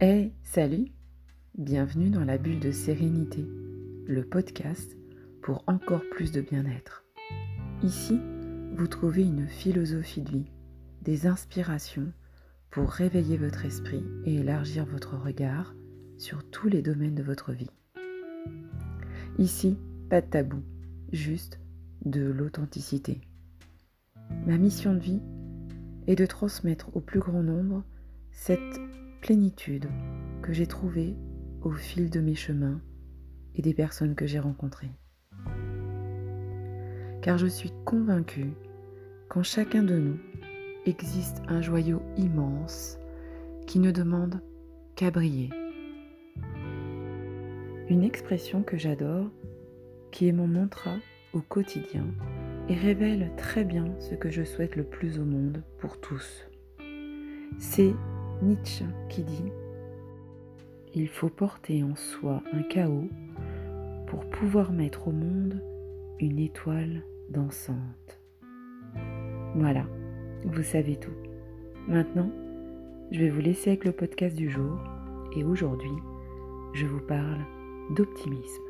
Hey, salut Bienvenue dans la bulle de sérénité, le podcast pour encore plus de bien-être. Ici, vous trouvez une philosophie de vie, des inspirations pour réveiller votre esprit et élargir votre regard sur tous les domaines de votre vie. Ici, pas de tabou, juste de l'authenticité. Ma mission de vie est de transmettre au plus grand nombre cette plénitude que j'ai trouvée au fil de mes chemins et des personnes que j'ai rencontrées. Car je suis convaincue qu'en chacun de nous existe un joyau immense qui ne demande qu'à briller. Une expression que j'adore, qui est mon mantra au quotidien et révèle très bien ce que je souhaite le plus au monde pour tous. C'est Nietzsche qui dit Il faut porter en soi un chaos pour pouvoir mettre au monde une étoile dansante. Voilà, vous savez tout. Maintenant, je vais vous laisser avec le podcast du jour et aujourd'hui, je vous parle d'optimisme.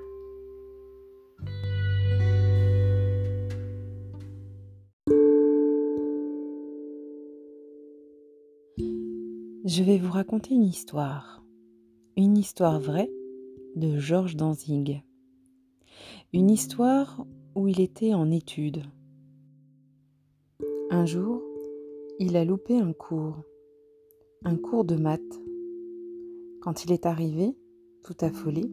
Je vais vous raconter une histoire, une histoire vraie de Georges Danzig. Une histoire où il était en études. Un jour, il a loupé un cours, un cours de maths. Quand il est arrivé, tout affolé,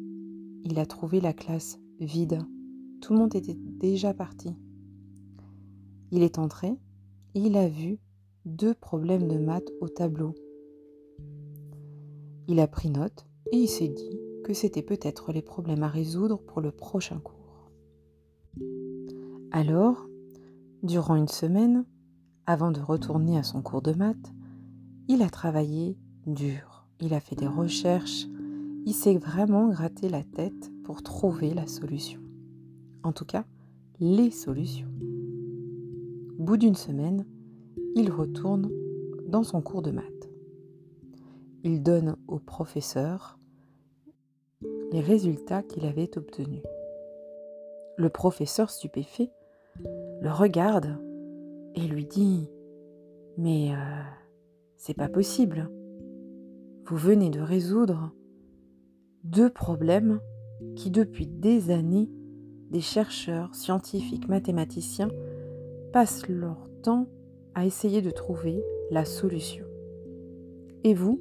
il a trouvé la classe vide. Tout le monde était déjà parti. Il est entré et il a vu deux problèmes de maths au tableau. Il a pris note et il s'est dit que c'était peut-être les problèmes à résoudre pour le prochain cours. Alors, durant une semaine, avant de retourner à son cours de maths, il a travaillé dur. Il a fait des recherches. Il s'est vraiment gratté la tête pour trouver la solution. En tout cas, les solutions. Au bout d'une semaine, il retourne dans son cours de maths il donne au professeur les résultats qu'il avait obtenus. Le professeur stupéfait le regarde et lui dit Mais euh, c'est pas possible. Vous venez de résoudre deux problèmes qui, depuis des années, des chercheurs, scientifiques, mathématiciens passent leur temps à essayer de trouver la solution. Et vous,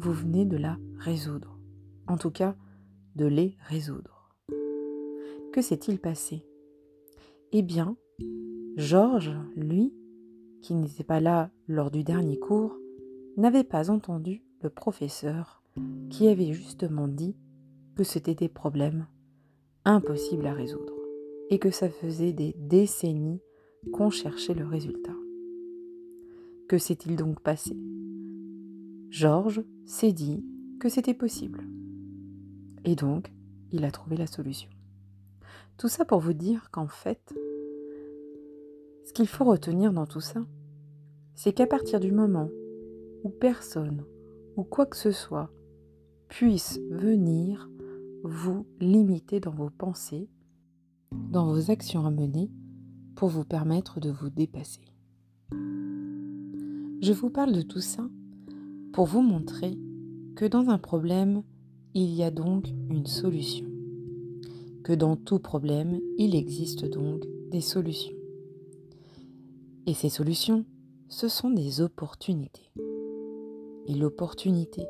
vous venez de la résoudre. En tout cas, de les résoudre. Que s'est-il passé? Eh bien, Georges, lui, qui n'était pas là lors du dernier cours, n'avait pas entendu le professeur qui avait justement dit que c'était des problèmes impossibles à résoudre et que ça faisait des décennies qu'on cherchait le résultat. Que s'est-il donc passé? Georges s'est dit que c'était possible. Et donc, il a trouvé la solution. Tout ça pour vous dire qu'en fait, ce qu'il faut retenir dans tout ça, c'est qu'à partir du moment où personne ou quoi que ce soit puisse venir vous limiter dans vos pensées, dans vos actions à mener, pour vous permettre de vous dépasser. Je vous parle de tout ça vous montrer que dans un problème, il y a donc une solution. Que dans tout problème, il existe donc des solutions. Et ces solutions, ce sont des opportunités. Et l'opportunité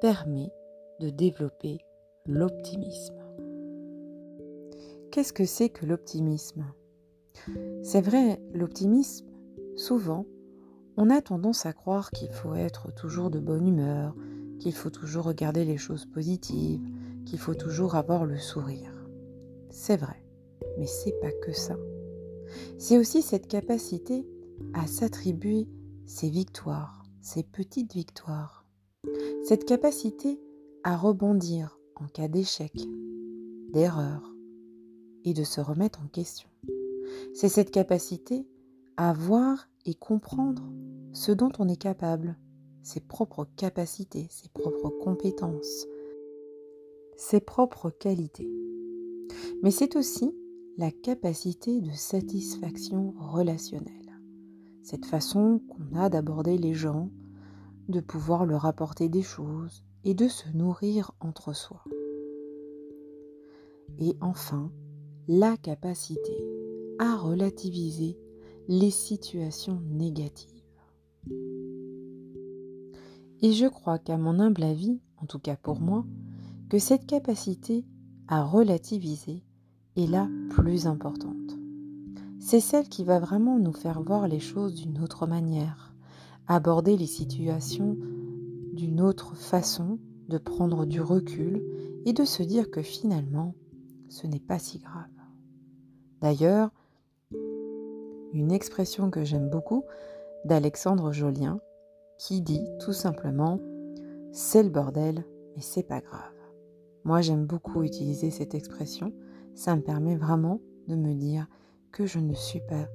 permet de développer l'optimisme. Qu'est-ce que c'est que l'optimisme? C'est vrai, l'optimisme, souvent, on a tendance à croire qu'il faut être toujours de bonne humeur, qu'il faut toujours regarder les choses positives, qu'il faut toujours avoir le sourire. C'est vrai, mais c'est pas que ça. C'est aussi cette capacité à s'attribuer ses victoires, ses petites victoires. Cette capacité à rebondir en cas d'échec, d'erreur et de se remettre en question. C'est cette capacité à voir comprendre ce dont on est capable, ses propres capacités, ses propres compétences, ses propres qualités. Mais c'est aussi la capacité de satisfaction relationnelle. Cette façon qu'on a d'aborder les gens, de pouvoir leur apporter des choses et de se nourrir entre soi. Et enfin, la capacité à relativiser les situations négatives. Et je crois qu'à mon humble avis, en tout cas pour moi, que cette capacité à relativiser est la plus importante. C'est celle qui va vraiment nous faire voir les choses d'une autre manière, aborder les situations d'une autre façon, de prendre du recul et de se dire que finalement, ce n'est pas si grave. D'ailleurs, une expression que j'aime beaucoup d'Alexandre Jolien qui dit tout simplement c'est le bordel mais c'est pas grave. Moi j'aime beaucoup utiliser cette expression, ça me permet vraiment de me dire que je ne suis pas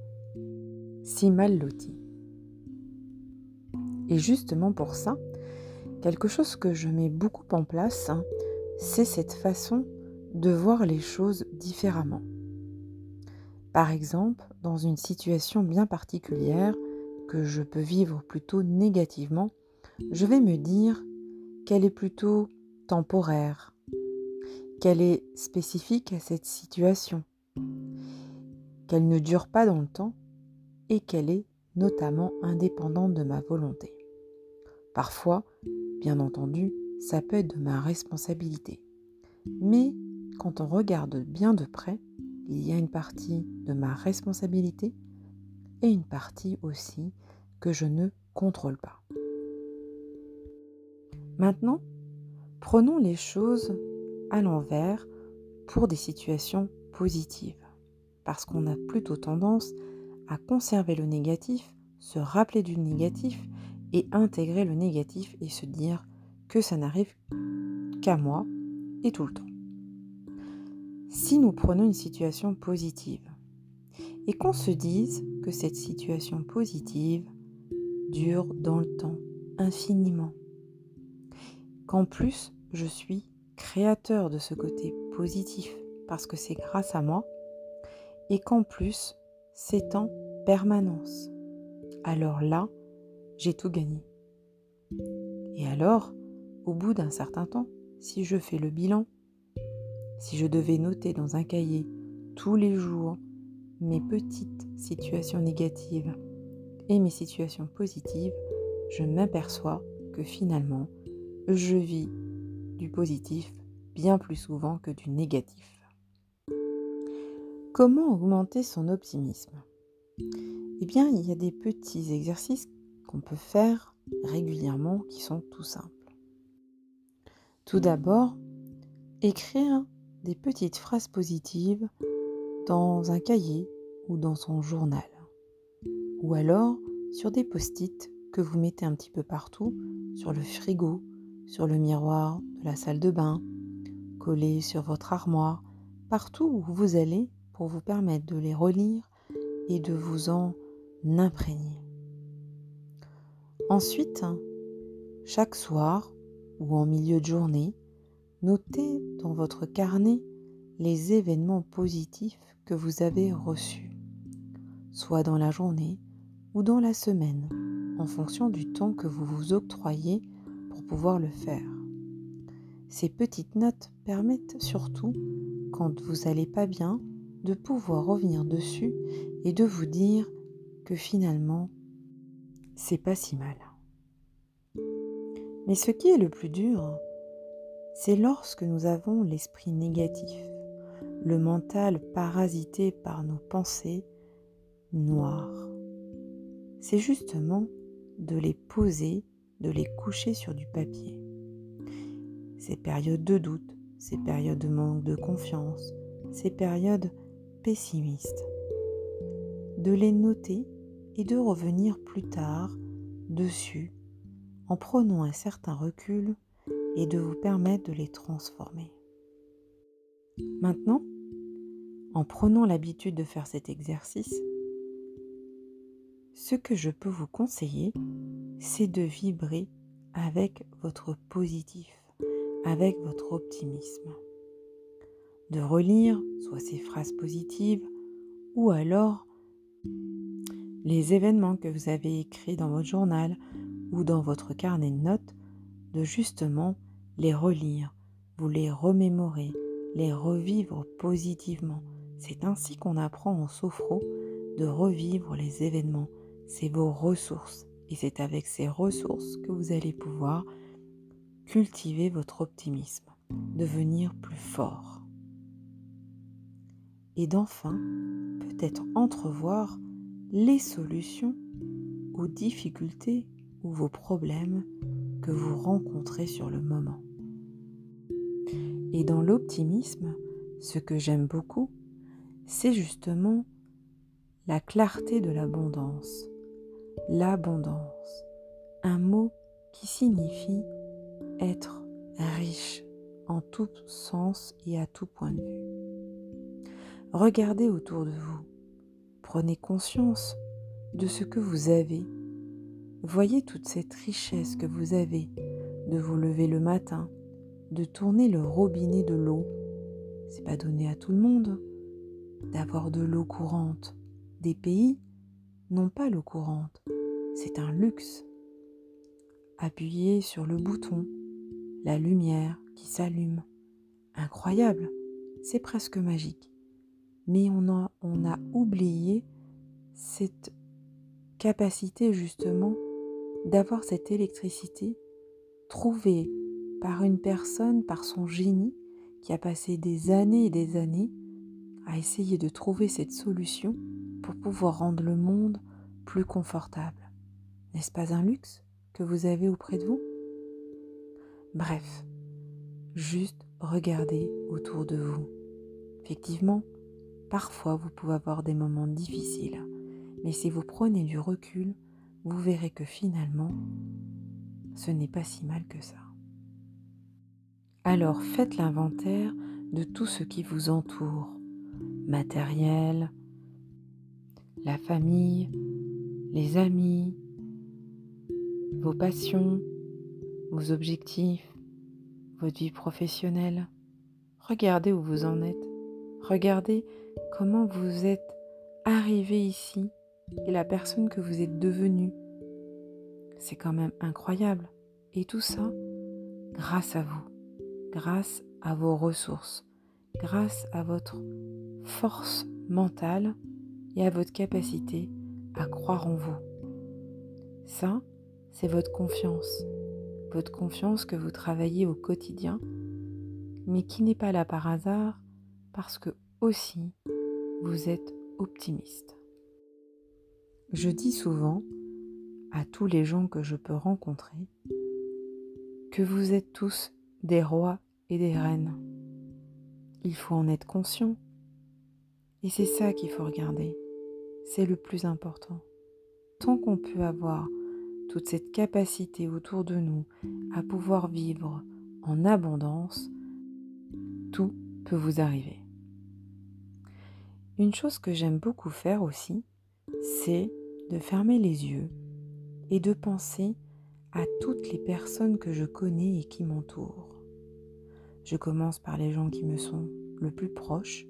si mal loti. Et justement pour ça, quelque chose que je mets beaucoup en place, hein, c'est cette façon de voir les choses différemment. Par exemple, dans une situation bien particulière que je peux vivre plutôt négativement, je vais me dire qu'elle est plutôt temporaire, qu'elle est spécifique à cette situation, qu'elle ne dure pas dans le temps et qu'elle est notamment indépendante de ma volonté. Parfois, bien entendu, ça peut être de ma responsabilité. Mais quand on regarde bien de près, il y a une partie de ma responsabilité et une partie aussi que je ne contrôle pas. Maintenant, prenons les choses à l'envers pour des situations positives, parce qu'on a plutôt tendance à conserver le négatif, se rappeler du négatif et intégrer le négatif et se dire que ça n'arrive qu'à moi et tout le temps si nous prenons une situation positive et qu'on se dise que cette situation positive dure dans le temps infiniment, qu'en plus je suis créateur de ce côté positif parce que c'est grâce à moi et qu'en plus c'est en permanence. Alors là, j'ai tout gagné. Et alors, au bout d'un certain temps, si je fais le bilan si je devais noter dans un cahier tous les jours mes petites situations négatives et mes situations positives, je m'aperçois que finalement, je vis du positif bien plus souvent que du négatif. Comment augmenter son optimisme? Eh bien, il y a des petits exercices qu'on peut faire régulièrement qui sont tout simples. Tout d'abord, écrire des petites phrases positives dans un cahier ou dans son journal. Ou alors sur des post-it que vous mettez un petit peu partout, sur le frigo, sur le miroir de la salle de bain, collés sur votre armoire, partout où vous allez pour vous permettre de les relire et de vous en imprégner. Ensuite, chaque soir ou en milieu de journée, Notez dans votre carnet les événements positifs que vous avez reçus, soit dans la journée ou dans la semaine, en fonction du temps que vous vous octroyez pour pouvoir le faire. Ces petites notes permettent surtout, quand vous n'allez pas bien, de pouvoir revenir dessus et de vous dire que finalement, c'est pas si mal. Mais ce qui est le plus dur, c'est lorsque nous avons l'esprit négatif, le mental parasité par nos pensées noires. C'est justement de les poser, de les coucher sur du papier. Ces périodes de doute, ces périodes de manque de confiance, ces périodes pessimistes. De les noter et de revenir plus tard dessus en prenant un certain recul et de vous permettre de les transformer. Maintenant, en prenant l'habitude de faire cet exercice, ce que je peux vous conseiller, c'est de vibrer avec votre positif, avec votre optimisme. De relire soit ces phrases positives ou alors les événements que vous avez écrits dans votre journal ou dans votre carnet de notes, de justement les relire, vous les remémorer, les revivre positivement. C'est ainsi qu'on apprend en sophro de revivre les événements. C'est vos ressources. Et c'est avec ces ressources que vous allez pouvoir cultiver votre optimisme, devenir plus fort. Et d'enfin, peut-être entrevoir les solutions aux difficultés ou vos problèmes que vous rencontrez sur le moment. Et dans l'optimisme, ce que j'aime beaucoup, c'est justement la clarté de l'abondance. L'abondance, un mot qui signifie être riche en tout sens et à tout point de vue. Regardez autour de vous, prenez conscience de ce que vous avez. Voyez toute cette richesse que vous avez de vous lever le matin, de tourner le robinet de l'eau. C'est pas donné à tout le monde d'avoir de l'eau courante. Des pays n'ont pas l'eau courante. C'est un luxe. Appuyez sur le bouton, la lumière qui s'allume. Incroyable, c'est presque magique. Mais on a, on a oublié cette capacité justement d'avoir cette électricité trouvée par une personne, par son génie, qui a passé des années et des années à essayer de trouver cette solution pour pouvoir rendre le monde plus confortable. N'est-ce pas un luxe que vous avez auprès de vous? Bref, juste regardez autour de vous. Effectivement, parfois vous pouvez avoir des moments difficiles, mais si vous prenez du recul, vous verrez que finalement, ce n'est pas si mal que ça. Alors faites l'inventaire de tout ce qui vous entoure, matériel, la famille, les amis, vos passions, vos objectifs, votre vie professionnelle. Regardez où vous en êtes. Regardez comment vous êtes arrivé ici et la personne que vous êtes devenue. C'est quand même incroyable. Et tout ça grâce à vous grâce à vos ressources, grâce à votre force mentale et à votre capacité à croire en vous. Ça, c'est votre confiance, votre confiance que vous travaillez au quotidien, mais qui n'est pas là par hasard parce que aussi vous êtes optimiste. Je dis souvent à tous les gens que je peux rencontrer que vous êtes tous des rois et des reines. Il faut en être conscient. Et c'est ça qu'il faut regarder. C'est le plus important. Tant qu'on peut avoir toute cette capacité autour de nous à pouvoir vivre en abondance, tout peut vous arriver. Une chose que j'aime beaucoup faire aussi, c'est de fermer les yeux et de penser à toutes les personnes que je connais et qui m'entourent. Je commence par les gens qui me sont le plus proches,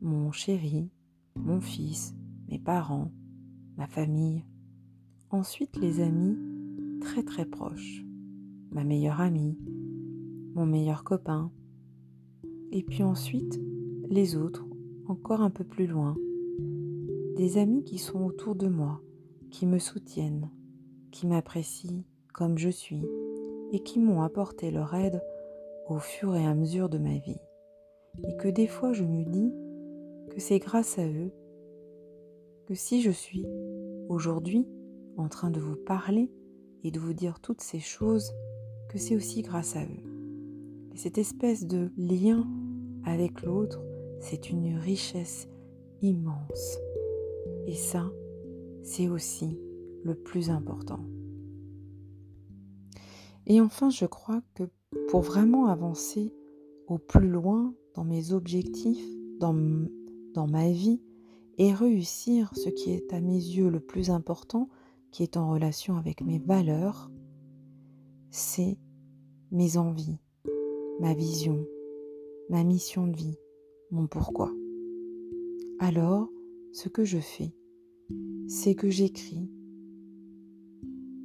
mon chéri, mon fils, mes parents, ma famille. Ensuite les amis très très proches, ma meilleure amie, mon meilleur copain. Et puis ensuite les autres, encore un peu plus loin. Des amis qui sont autour de moi, qui me soutiennent, qui m'apprécient comme je suis et qui m'ont apporté leur aide au fur et à mesure de ma vie. Et que des fois je me dis que c'est grâce à eux que si je suis aujourd'hui en train de vous parler et de vous dire toutes ces choses, que c'est aussi grâce à eux. Et cette espèce de lien avec l'autre, c'est une richesse immense. Et ça, c'est aussi le plus important. Et enfin, je crois que pour vraiment avancer au plus loin dans mes objectifs, dans, ma vie, et réussir ce qui est à mes yeux le plus important, qui est en relation avec mes valeurs, c'est mes envies, ma vision, ma mission de vie, mon pourquoi. Alors, ce que je fais, c'est que j'écris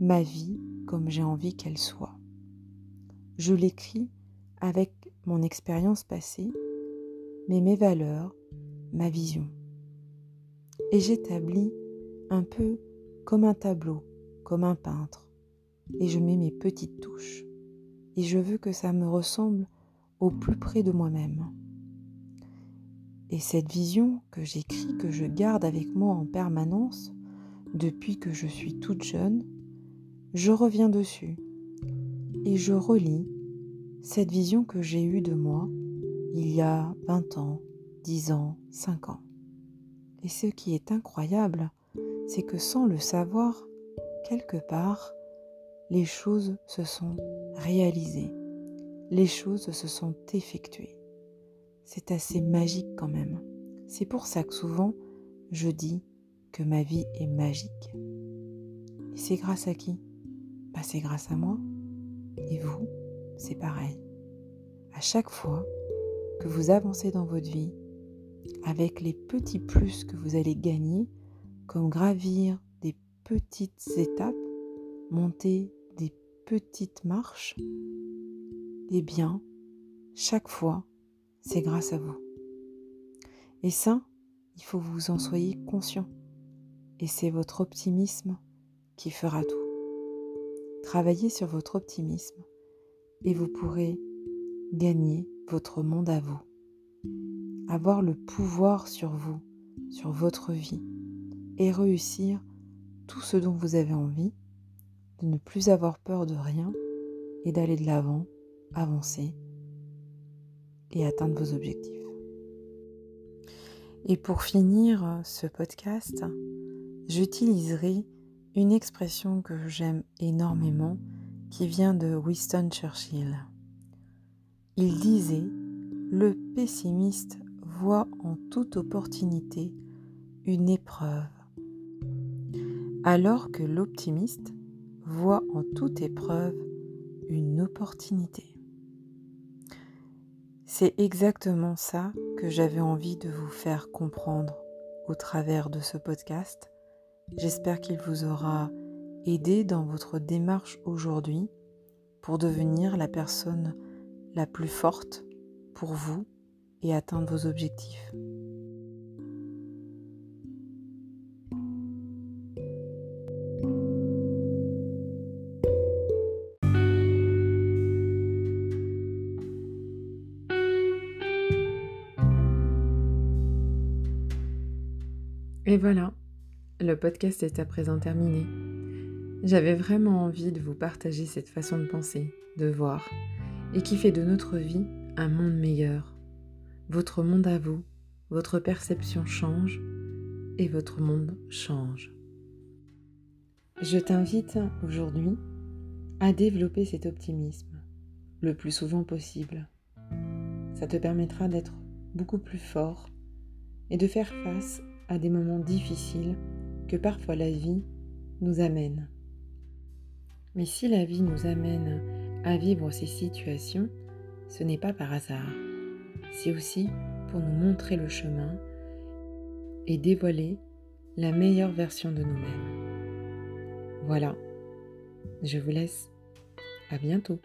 ma vie comme j'ai envie qu'elle soit. Je l'écris avec mon expérience passée, mais mes valeurs, ma vision. Et j'établis un peu comme un tableau, comme un peintre, et je mets mes petites touches. Et je veux que ça me ressemble au plus près de moi-même. Et cette vision que j'écris, que je garde avec moi en permanence, depuis que je suis toute jeune, je reviens dessus et je relis cette vision que j'ai eue de moi il y a 20 ans, 10 ans, 5 ans. Et ce qui est incroyable, c'est que sans le savoir, quelque part, les choses se sont réalisées, les choses se sont effectuées. C'est assez magique quand même. C'est pour ça que souvent, je dis que ma vie est magique. Et c'est grâce à qui? Bah, c'est grâce à moi. Et vous, c'est pareil. À chaque fois que vous avancez dans votre vie, avec les petits plus que vous allez gagner, comme gravir des petites étapes, monter des petites marches, eh bien, chaque fois, c'est grâce à vous. Et ça, il faut que vous en soyez conscient. Et c'est votre optimisme qui fera tout. Travaillez sur votre optimisme et vous pourrez gagner votre monde à vous. Avoir le pouvoir sur vous, sur votre vie et réussir tout ce dont vous avez envie, de ne plus avoir peur de rien et d'aller de l'avant, avancer et atteindre vos objectifs. Et pour finir ce podcast, j'utiliserai une expression que j'aime énormément qui vient de Winston Churchill. Il disait Le pessimiste voit en toute opportunité une épreuve, alors que l'optimiste voit en toute épreuve une opportunité. C'est exactement ça que j'avais envie de vous faire comprendre au travers de ce podcast J'espère qu'il vous aura aidé dans votre démarche aujourd'hui pour devenir la personne la plus forte pour vous et atteindre vos objectifs. Et voilà, le podcast est à présent terminé. J'avais vraiment envie de vous partager cette façon de penser, de voir, et qui fait de notre vie un monde meilleur. Votre monde à vous, votre perception change et votre monde change. Je t'invite aujourd'hui à développer cet optimisme le plus souvent possible. Ça te permettra d'être beaucoup plus fort et de faire face des moments difficiles que parfois la vie nous amène. Mais si la vie nous amène à vivre ces situations, ce n'est pas par hasard. C'est aussi pour nous montrer le chemin et dévoiler la meilleure version de nous-mêmes. Voilà, je vous laisse. À bientôt.